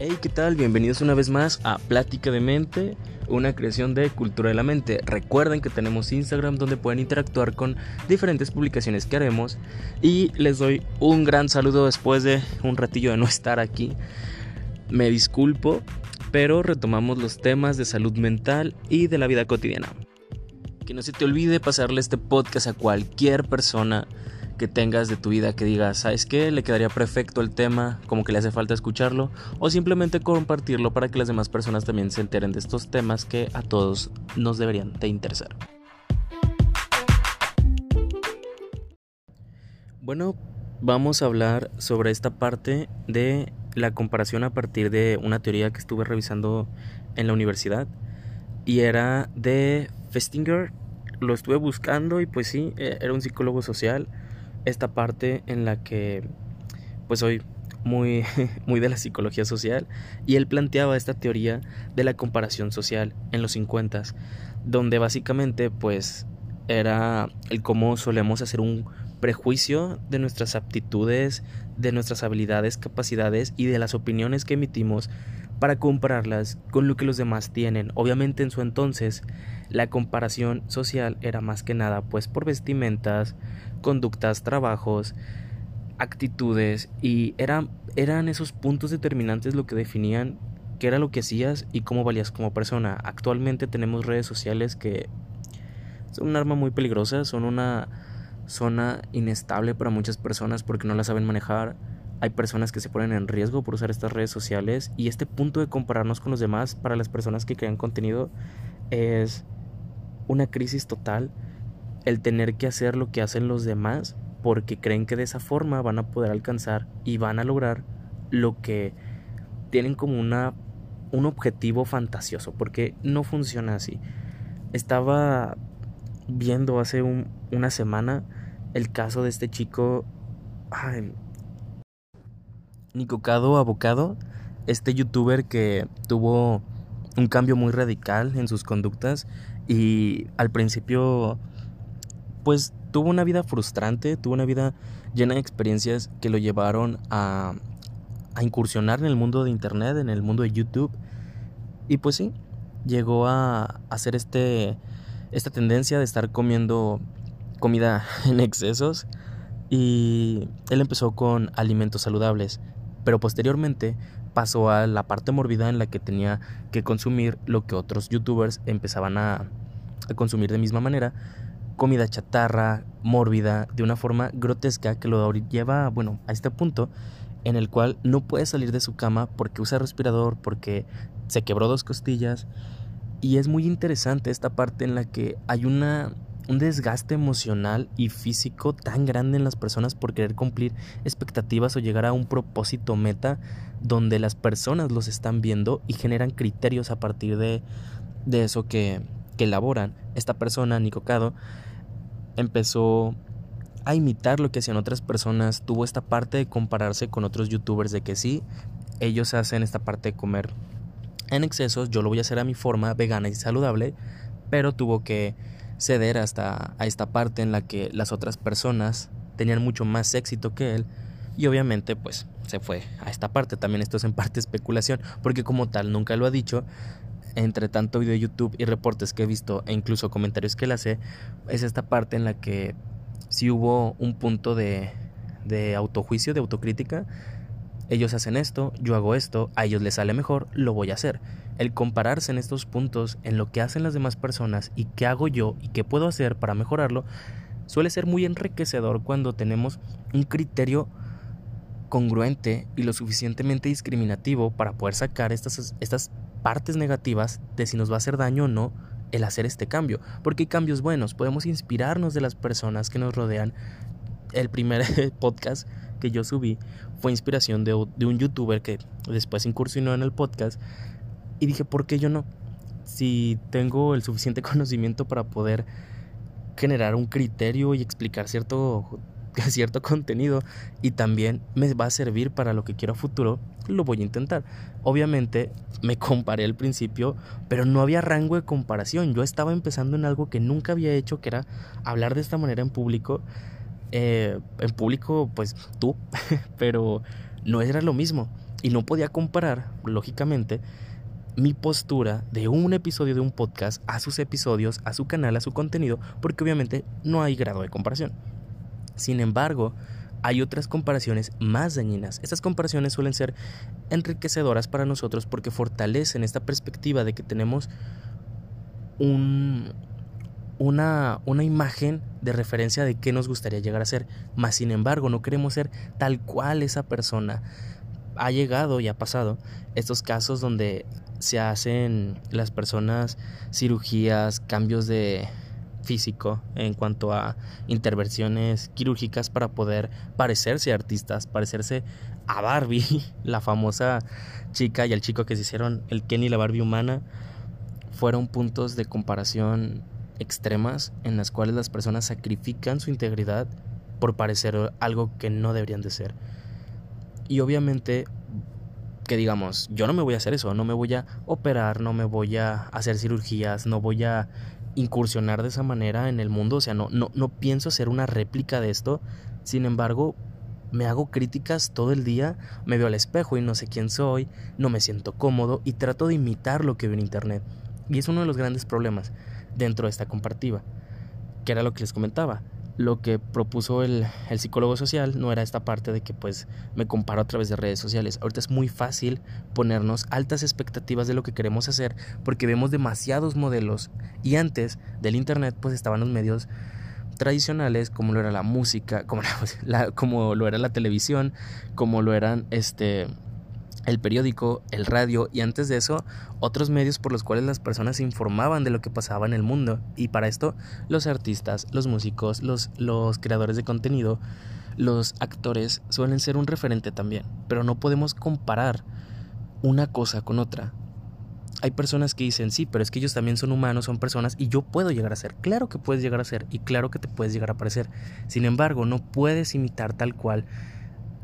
Hey, ¿qué tal? Bienvenidos una vez más a Plática de Mente, una creación de Cultura de la Mente. Recuerden que tenemos Instagram donde pueden interactuar con diferentes publicaciones que haremos y les doy un gran saludo después de un ratillo de no estar aquí. Me disculpo, pero retomamos los temas de salud mental y de la vida cotidiana. Que no se te olvide pasarle este podcast a cualquier persona que tengas de tu vida que digas, ¿sabes qué? Le quedaría perfecto el tema, como que le hace falta escucharlo, o simplemente compartirlo para que las demás personas también se enteren de estos temas que a todos nos deberían de interesar. Bueno, vamos a hablar sobre esta parte de la comparación a partir de una teoría que estuve revisando en la universidad y era de Festinger. Lo estuve buscando y pues sí, e-, era un psicólogo social esta parte en la que pues soy muy, muy de la psicología social y él planteaba esta teoría de la comparación social en los 50 donde básicamente pues era el cómo solemos hacer un prejuicio de nuestras aptitudes, de nuestras habilidades, capacidades y de las opiniones que emitimos para compararlas con lo que los demás tienen. Obviamente en su entonces la comparación social era más que nada pues por vestimentas, conductas, trabajos, actitudes y eran, eran esos puntos determinantes lo que definían qué era lo que hacías y cómo valías como persona. Actualmente tenemos redes sociales que son un arma muy peligrosa, son una zona inestable para muchas personas porque no la saben manejar. Hay personas que se ponen en riesgo por usar estas redes sociales y este punto de compararnos con los demás para las personas que crean contenido es una crisis total el tener que hacer lo que hacen los demás porque creen que de esa forma van a poder alcanzar y van a lograr lo que tienen como una un objetivo fantasioso porque no funciona así. Estaba viendo hace una semana el caso de este chico ay, Nicocado Abocado este youtuber que tuvo un cambio muy radical en sus conductas y al principio pues tuvo una vida frustrante, tuvo una vida llena de experiencias que lo llevaron a, a incursionar en el mundo de internet, en el mundo de YouTube. Y pues sí, llegó a hacer este esta tendencia de estar comiendo comida en excesos y él empezó con alimentos saludables, pero posteriormente pasó a la parte mórbida en la que tenía que consumir lo que otros youtubers empezaban a, consumir de misma manera, comida chatarra, mórbida, de una forma grotesca que lo lleva, bueno, a este punto en el cual no puede salir de su cama porque usa respirador, porque se quebró dos costillas. Y es muy interesante esta parte en la que hay una un desgaste emocional y físico tan grande en las personas por querer cumplir expectativas o llegar a un propósito meta donde las personas los están viendo y generan criterios a partir de, de eso que, que elaboran. Esta persona, Nico Cado, empezó a imitar lo que hacían otras personas, tuvo esta parte de compararse con otros youtubers de que sí, ellos hacen esta parte de comer en excesos, yo lo voy a hacer a mi forma vegana y saludable, pero tuvo que ceder hasta a esta parte en la que las otras personas tenían mucho más éxito que él y obviamente pues se fue a esta parte. También esto es en parte especulación porque como tal nunca lo ha dicho. Entre tanto video de YouTube y reportes que he visto e incluso comentarios que él hace, es esta parte en la que si hubo un punto de, de autojuicio, de autocrítica, ellos hacen esto, yo hago esto, a ellos les sale mejor, lo voy a hacer. El compararse en estos puntos, en lo que hacen las demás personas y qué hago yo y qué puedo hacer para mejorarlo, suele ser muy enriquecedor cuando tenemos un criterio congruente y lo suficientemente discriminativo para poder sacar estas, estas partes negativas de si nos va a hacer daño o no el hacer este cambio. Porque hay cambios buenos, podemos inspirarnos de las personas que nos rodean. El primer podcast que yo subí fue inspiración de, un youtuber que después incursionó en el podcast y dije, ¿por qué yo no? Si tengo el suficiente conocimiento para poder generar un criterio y explicar cierto, cierto contenido y también me va a servir para lo que quiero a futuro, lo voy a intentar. Obviamente me comparé al principio, pero no había rango de comparación. Yo estaba empezando en algo que nunca había hecho, que era hablar de esta manera en público eh, en público, pues tú, pero no era lo mismo. Y no podía comparar, lógicamente, mi postura de un episodio de un podcast a sus episodios, a su canal, a su contenido, porque obviamente no hay grado de comparación. Sin embargo, hay otras comparaciones más dañinas. Estas comparaciones suelen ser enriquecedoras para nosotros porque fortalecen esta perspectiva de que tenemos un, una, una imagen de referencia de qué nos gustaría llegar a ser. Mas, sin embargo, no queremos ser tal cual esa persona. Ha llegado y ha pasado estos casos donde se hacen las personas cirugías, cambios de físico en cuanto a intervenciones quirúrgicas para poder parecerse a artistas, parecerse a Barbie, la famosa chica y el chico que se hicieron el Kenny y la Barbie humana, fueron puntos de comparación extremas en las cuales las personas sacrifican su integridad por parecer algo que no deberían de ser. Y obviamente que digamos, yo no me voy a hacer eso, no me voy a operar, no me voy a hacer cirugías, no voy a incursionar de esa manera en el mundo, o sea, no, no, no pienso hacer una réplica de esto, sin embargo, me hago críticas todo el día, me veo al espejo y no sé quién soy, no me siento cómodo y trato de imitar lo que veo en internet. Y es uno de los grandes problemas dentro de esta comparativa, que era lo que les comentaba lo que propuso el, psicólogo social no era esta parte de que pues me comparo a través de redes sociales. Ahorita es muy fácil ponernos altas expectativas de lo que queremos hacer porque vemos demasiados modelos y antes del internet pues estaban los medios tradicionales como lo era la música, como, como lo era la televisión, como lo eran este el periódico, el radio y antes de eso otros medios por los cuales las personas se informaban de lo que pasaba en el mundo. Y para esto los artistas, los músicos, los, los creadores de contenido, los actores suelen ser un referente también. Pero no podemos comparar una cosa con otra. Hay personas que dicen, sí, pero es que ellos también son humanos, son personas y yo puedo llegar a ser. Claro que puedes llegar a ser y claro que te puedes llegar a parecer. Sin embargo, no puedes imitar tal cual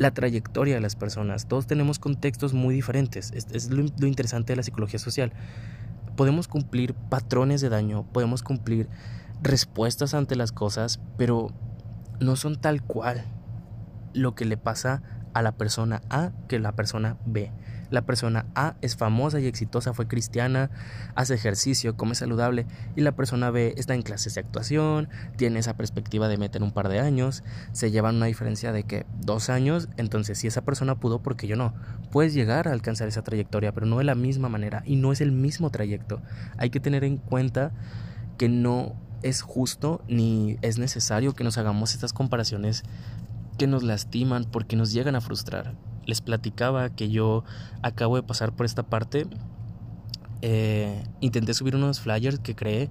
la trayectoria de las personas. Todos tenemos contextos muy diferentes. Es, lo, lo, interesante de la psicología social. Podemos cumplir patrones de daño, podemos cumplir respuestas ante las cosas, pero no son tal cual lo que le pasa a la persona A que la persona B. La persona A es famosa y exitosa, fue cristiana, hace ejercicio, come saludable y la persona B está en clases de actuación, tiene esa perspectiva de meter un par de años, se llevan una diferencia de que dos años, entonces si esa persona pudo, porque yo no? Puedes llegar a alcanzar esa trayectoria, pero no de la misma manera y no es el mismo trayecto. Hay que tener en cuenta que no es justo ni es necesario que nos hagamos estas comparaciones que nos lastiman porque nos llegan a frustrar les platicaba que yo acabo de pasar por esta parte. Eh, intenté subir unos flyers que creé,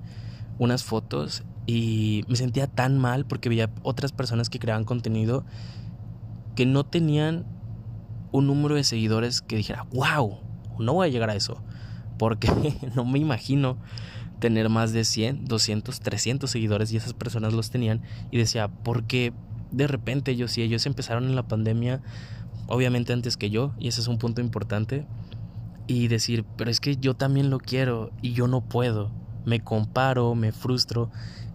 unas fotos y me sentía tan mal porque veía otras personas que creaban contenido que no tenían un número de seguidores que dijera, wow, no voy a llegar a eso. Porque no me imagino tener más de 100, 200, 300 seguidores y esas personas los tenían. Y decía, porque de repente ellos, si ellos empezaron en la pandemia, obviamente antes que yo, y ese es un punto importante, y decir, pero es que yo también lo quiero y yo no puedo, me comparo, me frustro,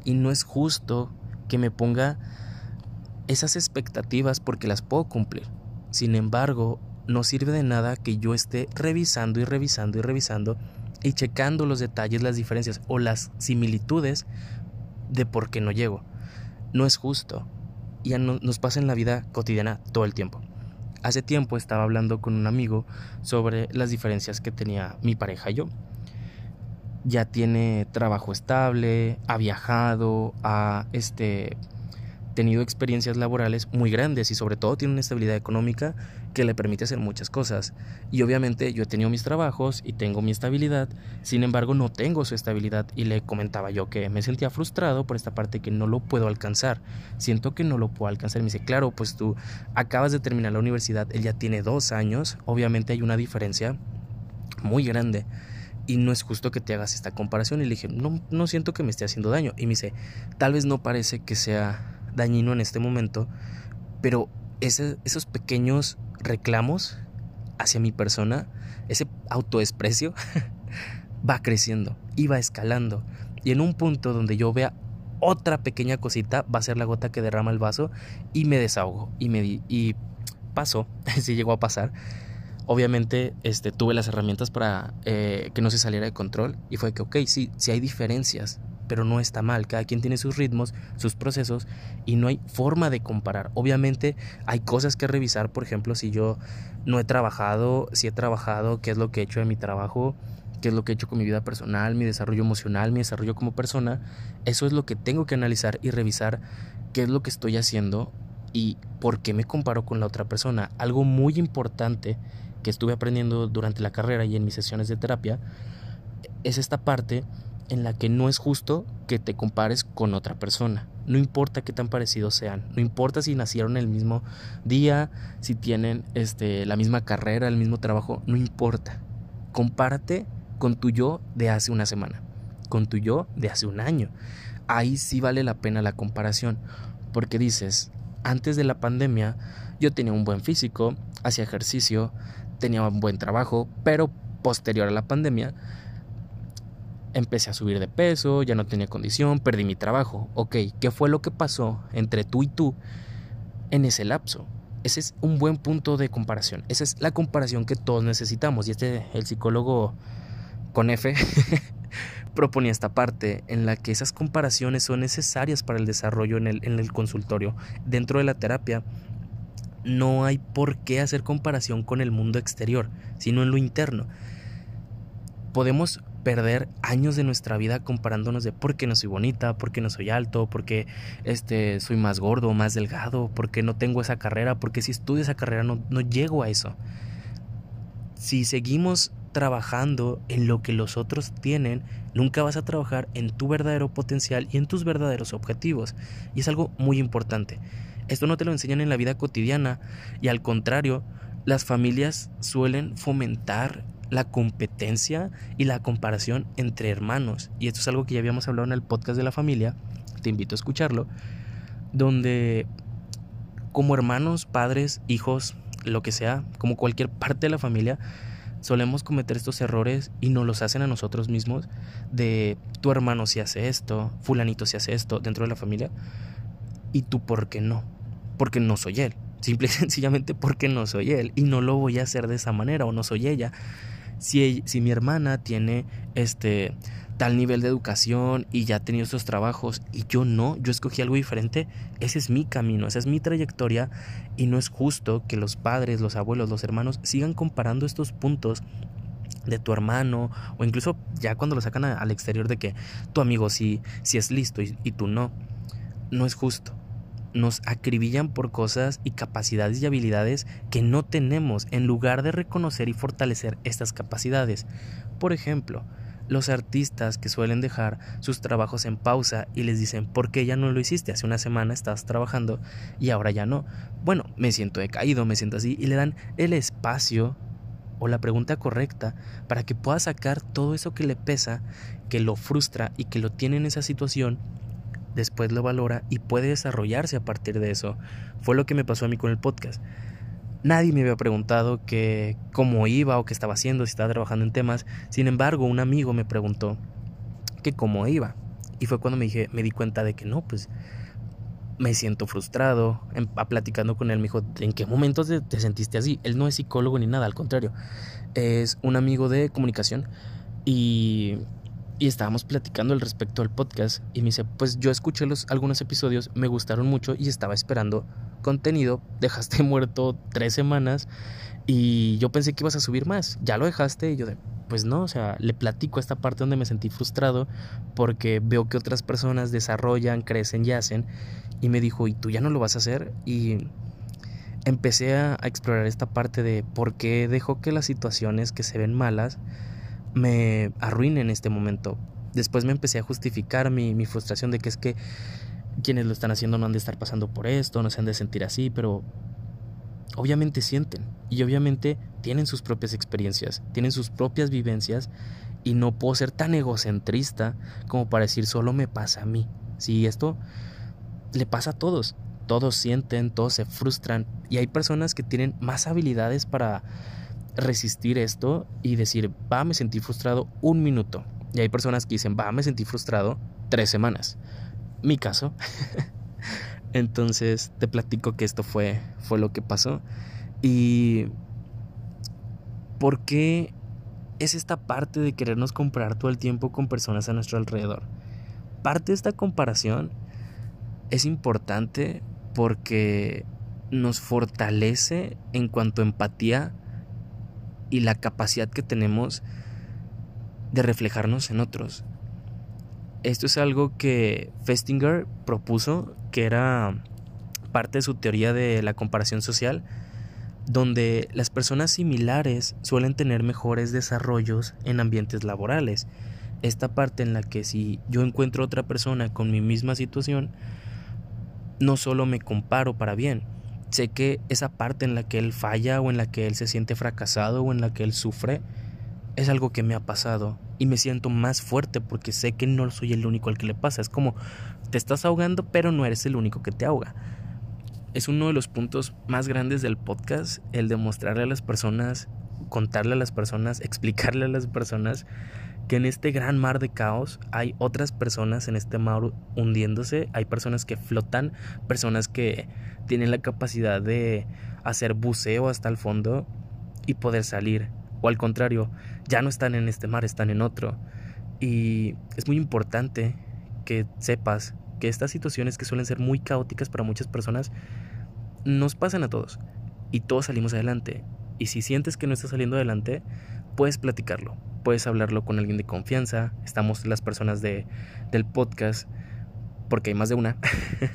y no es justo que me ponga esas expectativas porque las puedo cumplir. Sin embargo, no sirve de nada que yo esté revisando y revisando y revisando y checando los detalles, las diferencias o las similitudes de por qué no llego. No es justo. Y nos pasa en la vida cotidiana todo el tiempo. Hace tiempo estaba hablando con un amigo sobre las diferencias que tenía mi pareja y yo. Ya tiene trabajo estable, ha viajado, ha este tenido experiencias laborales muy grandes y sobre todo tiene una estabilidad económica que le permite hacer muchas cosas. Y obviamente yo he tenido mis trabajos y tengo mi estabilidad, sin embargo no tengo su estabilidad y le comentaba yo que me sentía frustrado por esta parte que no lo puedo alcanzar. Siento que no lo puedo alcanzar. Me dice, claro, pues tú acabas de terminar la universidad, él ya tiene dos años, obviamente hay una diferencia muy grande y no es justo que te hagas esta comparación. Y le dije, no, no siento que me esté haciendo daño. Y me dice, tal vez no parece que sea dañino en este momento, pero esos pequeños reclamos hacia mi persona, ese autodesprecio, va creciendo y va escalando. Y en un punto donde yo vea otra pequeña cosita, va a ser la gota que derrama el vaso y me desahogo. Y, me y pasó, si llegó a pasar, obviamente este, tuve las herramientas para eh, que no se saliera de control y fue que, ok, sí, sí hay diferencias, pero no está mal, cada quien tiene sus ritmos, sus procesos y no hay forma de comparar. Obviamente hay cosas que revisar, por ejemplo, si yo no he trabajado, si he trabajado, qué es lo que he hecho de mi trabajo, qué es lo que he hecho con mi vida personal, mi desarrollo emocional, mi desarrollo como persona, eso es lo que tengo que analizar y revisar qué es lo que estoy haciendo y por qué me comparo con la otra persona. Algo muy importante que estuve aprendiendo durante la carrera y en mis sesiones de terapia es esta parte en la que no es justo que te compares con otra persona. No importa qué tan parecidos sean, no importa si nacieron el mismo día, si tienen este, la misma carrera, el mismo trabajo, no importa. Compárate con tu yo de hace una semana, con tu yo de hace un año. Ahí sí vale la pena la comparación, porque dices, antes de la pandemia yo tenía un buen físico, hacía ejercicio, tenía un buen trabajo, pero posterior a la pandemia empecé a subir de peso, ya no tenía condición, perdí mi trabajo. Ok, ¿qué fue lo que pasó entre tú y tú en ese lapso? Ese es un buen punto de comparación. Esa es la comparación que todos necesitamos. Y este, el psicólogo con F, proponía esta parte en la que esas comparaciones son necesarias para el desarrollo en el, en el consultorio. Dentro de la terapia no hay por qué hacer comparación con el mundo exterior, sino en lo interno. Podemos perder años de nuestra vida comparándonos de por qué no soy bonita, por qué no soy alto, por qué este, soy más gordo, más delgado, por qué no tengo esa carrera, porque si estudio esa carrera no, no llego a eso. Si seguimos trabajando en lo que los otros tienen, nunca vas a trabajar en tu verdadero potencial y en tus verdaderos objetivos. Y es algo muy importante. Esto no te lo enseñan en la vida cotidiana y al contrario, las familias suelen fomentar la competencia y la comparación entre hermanos. Y esto es algo que ya habíamos hablado en el podcast de la familia, te invito a escucharlo, donde como hermanos, padres, hijos, lo que sea, como cualquier parte de la familia, solemos cometer estos errores y nos los hacen a nosotros mismos de tu hermano si hace esto, fulanito si hace esto dentro de la familia y tú por qué no, porque no soy él, simple y sencillamente porque no soy él y no lo voy a hacer de esa manera o no soy ella. Si, si mi hermana tiene este tal nivel de educación y ya ha tenido esos trabajos y yo no, yo escogí algo diferente, ese es mi camino, esa es mi trayectoria y no es justo que los padres, los abuelos, los hermanos sigan comparando estos puntos de tu hermano o incluso ya cuando lo sacan al exterior de que tu amigo sí, sí es listo y, y tú no, no es justo nos acribillan por cosas y capacidades y habilidades que no tenemos en lugar de reconocer y fortalecer estas capacidades. Por ejemplo, los artistas que suelen dejar sus trabajos en pausa y les dicen, ¿por qué ya no lo hiciste? Hace una semana estabas trabajando y ahora ya no. Bueno, me siento decaído, me siento así y le dan el espacio o la pregunta correcta para que pueda sacar todo eso que le pesa, que lo frustra y que lo tiene en esa situación después lo valora y puede desarrollarse a partir de eso. Fue lo que me pasó a mí con el podcast. Nadie me había preguntado que cómo iba o qué estaba haciendo, si estaba trabajando en temas. Sin embargo, un amigo me preguntó que cómo iba. Y fue cuando me dije, me di cuenta de que no, pues me siento frustrado. En, a platicando con él me dijo, ¿en qué momentos te, te sentiste así? Él no es psicólogo ni nada, al contrario. Es un amigo de comunicación y y estábamos platicando al respecto del podcast y me dice, pues yo escuché los, algunos episodios, me gustaron mucho y estaba esperando contenido, dejaste muerto tres semanas y yo pensé que ibas a subir más, ya lo dejaste y yo de, pues no, o sea, le platico esta parte donde me sentí frustrado porque veo que otras personas desarrollan, crecen y hacen y me dijo, ¿y tú ya no lo vas a hacer? Y empecé a, a explorar esta parte de por qué dejo que las situaciones que se ven malas me arruine en este momento. Después me empecé a justificar mi, mi frustración de que es que quienes lo están haciendo no han de estar pasando por esto, no se han de sentir así, pero obviamente sienten y obviamente tienen sus propias experiencias, tienen sus propias vivencias y no puedo ser tan egocentrista como para decir solo me pasa a mí. Si esto le pasa a todos, todos sienten, todos se frustran y hay personas que tienen más habilidades para resistir esto y decir, va, me sentí frustrado un minuto. Y hay personas que dicen, va, me sentí frustrado tres semanas. Mi caso. Entonces te platico que esto fue, fue lo que pasó. Y ¿por qué es esta parte de querernos comparar todo el tiempo con personas a nuestro alrededor? Parte de esta comparación es importante porque nos fortalece en cuanto a empatía y la capacidad que tenemos de reflejarnos en otros. Esto es algo que Festinger propuso, que era parte de su teoría de la comparación social, donde las personas similares suelen tener mejores desarrollos en ambientes laborales. Esta parte en la que si yo encuentro otra persona con mi misma situación, no solo me comparo para bien, sé que esa parte en la que él falla o en la que él se siente fracasado o en la que él sufre, es algo que me ha pasado y me siento más fuerte porque sé que no soy el único al que le pasa. Es como te estás ahogando, pero no eres el único que te ahoga. Es uno de los puntos más grandes del podcast, el demostrarle a las personas, contarle a las personas, explicarle a las personas que en este gran mar de caos hay otras personas en este mar hundiéndose, hay personas que flotan, personas que tienen la capacidad de hacer buceo hasta el fondo y poder salir o al contrario, ya no están en este mar, están en otro. Y es muy importante que sepas que estas situaciones que suelen ser muy caóticas para muchas personas nos pasan a todos y todos salimos adelante. Y si sientes que no estás saliendo adelante, puedes platicarlo, puedes hablarlo con alguien de confianza. Estamos las personas de, del podcast, porque hay más de una.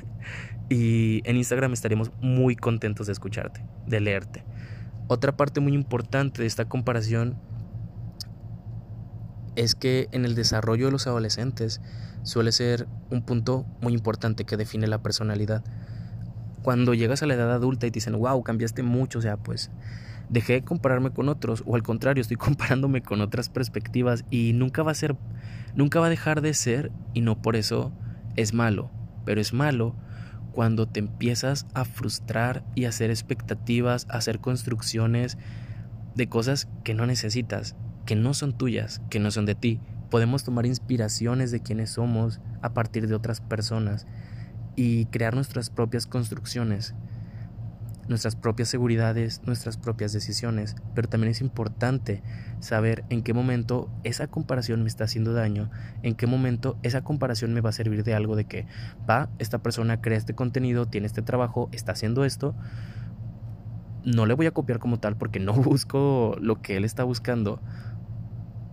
y en Instagram estaremos muy contentos de escucharte, de leerte. Otra parte muy importante de esta comparación es que en el desarrollo de los adolescentes suele ser un punto muy importante que define la personalidad. Cuando llegas a la edad adulta y te dicen, wow, cambiaste mucho, o sea, pues dejé de compararme con otros, o al contrario, estoy comparándome con otras perspectivas y nunca va a ser, nunca va a dejar de ser, y no por eso es malo, pero es malo cuando te empiezas a frustrar y hacer expectativas, hacer construcciones de cosas que no necesitas, que no son tuyas, que no son de ti. Podemos tomar inspiraciones de quienes somos a partir de otras personas y crear nuestras propias construcciones nuestras propias seguridades, nuestras propias decisiones, pero también es importante saber en qué momento esa comparación me está haciendo daño, en qué momento esa comparación me va a servir de algo de que, va, esta persona crea este contenido, tiene este trabajo, está haciendo esto, no le voy a copiar como tal porque no busco lo que él está buscando,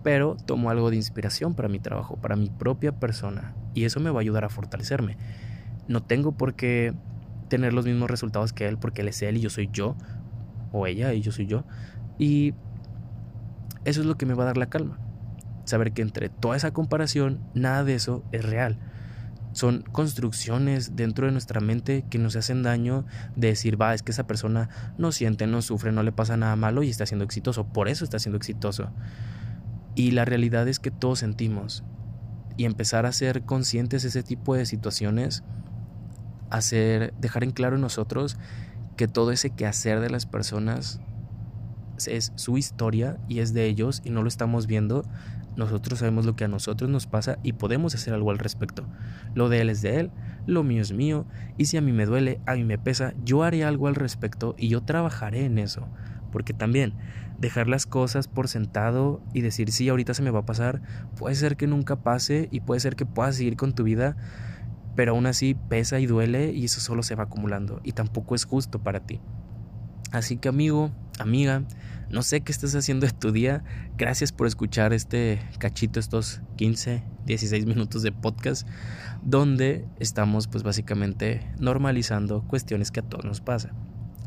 pero tomo algo de inspiración para mi trabajo, para mi propia persona, y eso me va a ayudar a fortalecerme. No tengo por qué tener los mismos resultados que él porque él es él y yo soy yo, o ella y yo soy yo. Y eso es lo que me va a dar la calma. Saber que entre toda esa comparación, nada de eso es real. Son construcciones dentro de nuestra mente que nos hacen daño de decir, va, es que esa persona no siente, no sufre, no le pasa nada malo y está siendo exitoso. Por eso está siendo exitoso. Y la realidad es que todos sentimos. Y empezar a ser conscientes de ese tipo de situaciones hacer, dejar en claro en nosotros que todo ese quehacer de las personas es su historia y es de ellos y no lo estamos viendo. Nosotros sabemos lo que a nosotros nos pasa y podemos hacer algo al respecto. Lo de él es de él, lo mío es mío y si a mí me duele, a mí me pesa, yo haré algo al respecto y yo trabajaré en eso. Porque también dejar las cosas por sentado y decir sí, ahorita se me va a pasar, puede ser que nunca pase y puede ser que puedas seguir con tu vida pero aún así pesa y duele y eso solo se va acumulando y tampoco es justo para ti. Así que amigo, amiga, no sé qué estás haciendo de tu día. Gracias por escuchar este cachito, estos 15, 16 minutos de podcast, donde estamos pues básicamente normalizando cuestiones que a todos nos pasan.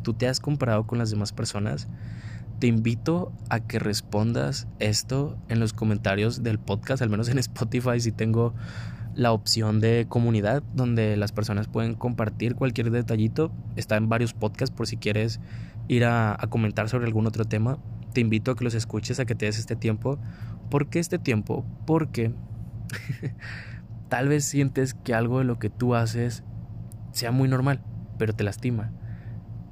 ¿Tú te has comparado con las demás personas? Te invito a que respondas esto en los comentarios del podcast, al menos en Spotify si tengo la opción de comunidad donde las personas pueden compartir cualquier detallito. Está en varios podcasts por si quieres ir a, comentar sobre algún otro tema. Te invito a que los escuches, a que te des este tiempo. ¿Por qué este tiempo? Porque tal vez sientes que algo de lo que tú haces sea muy normal, pero te lastima.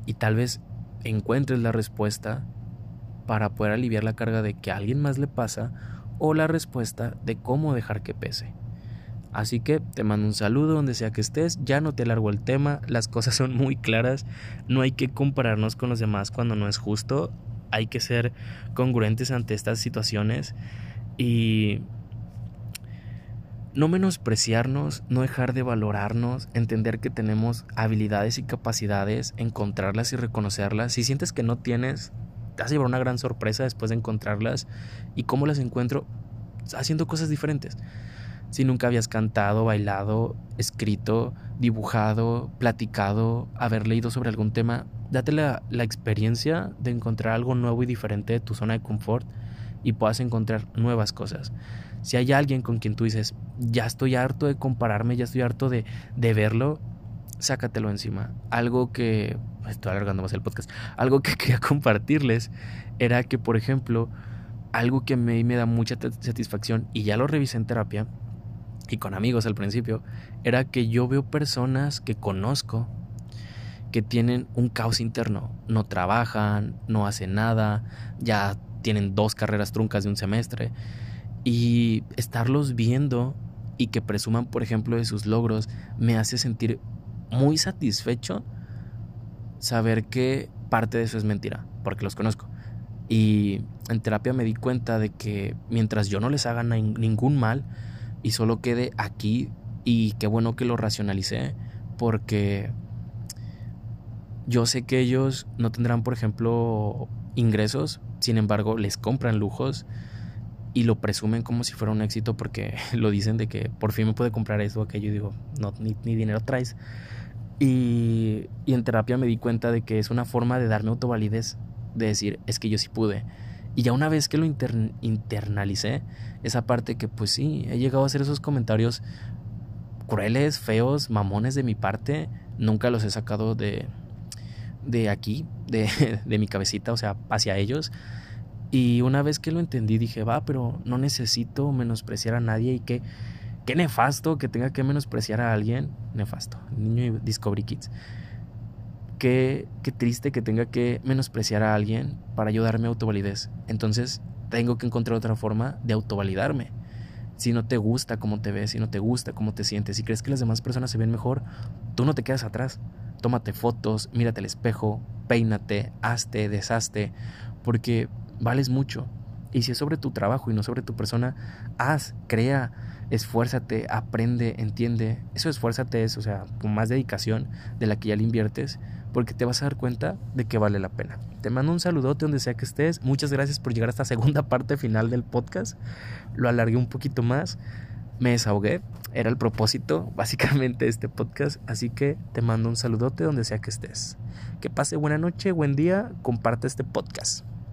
Y tal vez encuentres la respuesta para poder aliviar la carga de que a alguien más le pasa o la respuesta de cómo dejar que pese. Así que te mando un saludo donde sea que estés, ya no te largo el tema, las cosas son muy claras, no hay que compararnos con los demás cuando no es justo. hay que ser congruentes ante estas situaciones y no menospreciarnos, no dejar de valorarnos, entender que tenemos habilidades y capacidades, encontrarlas y reconocerlas. Si sientes que no tienes, te vas llevar una gran sorpresa después de encontrarlas. ¿Y cómo las encuentro? Haciendo cosas diferentes. Si nunca habías cantado, bailado, escrito, dibujado, platicado, haber leído sobre algún tema, date la, la experiencia de encontrar algo nuevo y diferente de tu zona de confort y puedas encontrar nuevas cosas. Si hay alguien con quien tú dices, ya estoy harto de compararme, ya estoy harto de, de verlo, sácatelo encima. Algo que, estoy alargando más el podcast, algo que quería compartirles era que, por ejemplo, algo que a mí me da mucha satisfacción, y ya lo revisé en terapia, y con amigos al principio, era que yo veo personas que conozco que tienen un caos interno, no trabajan, no hacen nada, ya tienen dos carreras truncas de un semestre y estarlos viendo y que presuman, por ejemplo, de sus logros, me hace sentir muy satisfecho saber que parte de eso es mentira, porque los conozco. Y en terapia me di cuenta de que mientras yo no les haga ningún mal y solo quede aquí, y qué bueno que lo racionalicé, porque yo sé que ellos no tendrán, por ejemplo, ingresos, sin embargo, les compran lujos y lo presumen como si fuera un éxito porque lo dicen de que por fin me puede comprar eso o aquello y digo, no, ni, dinero traes. Y, y, en terapia me di cuenta de que es una forma de darme autovalidez, de decir, es que yo sí pude. Y ya una vez que lo internalicé, esa parte que pues sí, he llegado a hacer esos comentarios crueles, feos, mamones de mi parte, nunca los he sacado de, de aquí, de, de mi cabecita, o sea, hacia ellos y una vez que lo entendí dije, va, pero no necesito menospreciar a nadie y que qué nefasto que tenga que menospreciar a alguien. Nefasto, niño y Discovery Kids. Qué, qué triste que tenga que menospreciar a alguien para ayudarme a autovalidez. Entonces tengo que encontrar otra forma de autovalidarme. Si no te gusta cómo te ves, si no te gusta cómo te sientes, si crees que las demás personas se ven mejor, tú no te quedas atrás. Tómate fotos, mírate al espejo, peínate, hazte, deshazte, porque vales mucho. Y si es sobre tu trabajo y no sobre tu persona, haz, crea, esfuérzate, aprende, entiende. Eso esfuérzate es, o sea, con más dedicación de la que ya le inviertes, porque te vas a dar cuenta de que vale la pena. Te mando un saludote donde sea que estés. Muchas gracias por llegar a esta segunda parte final del podcast. Lo alargué un poquito más. Me desahogué. Era el propósito, básicamente, de este podcast. Así que te mando un saludote donde sea que estés. Que pase buena noche, buen día. Comparte este podcast.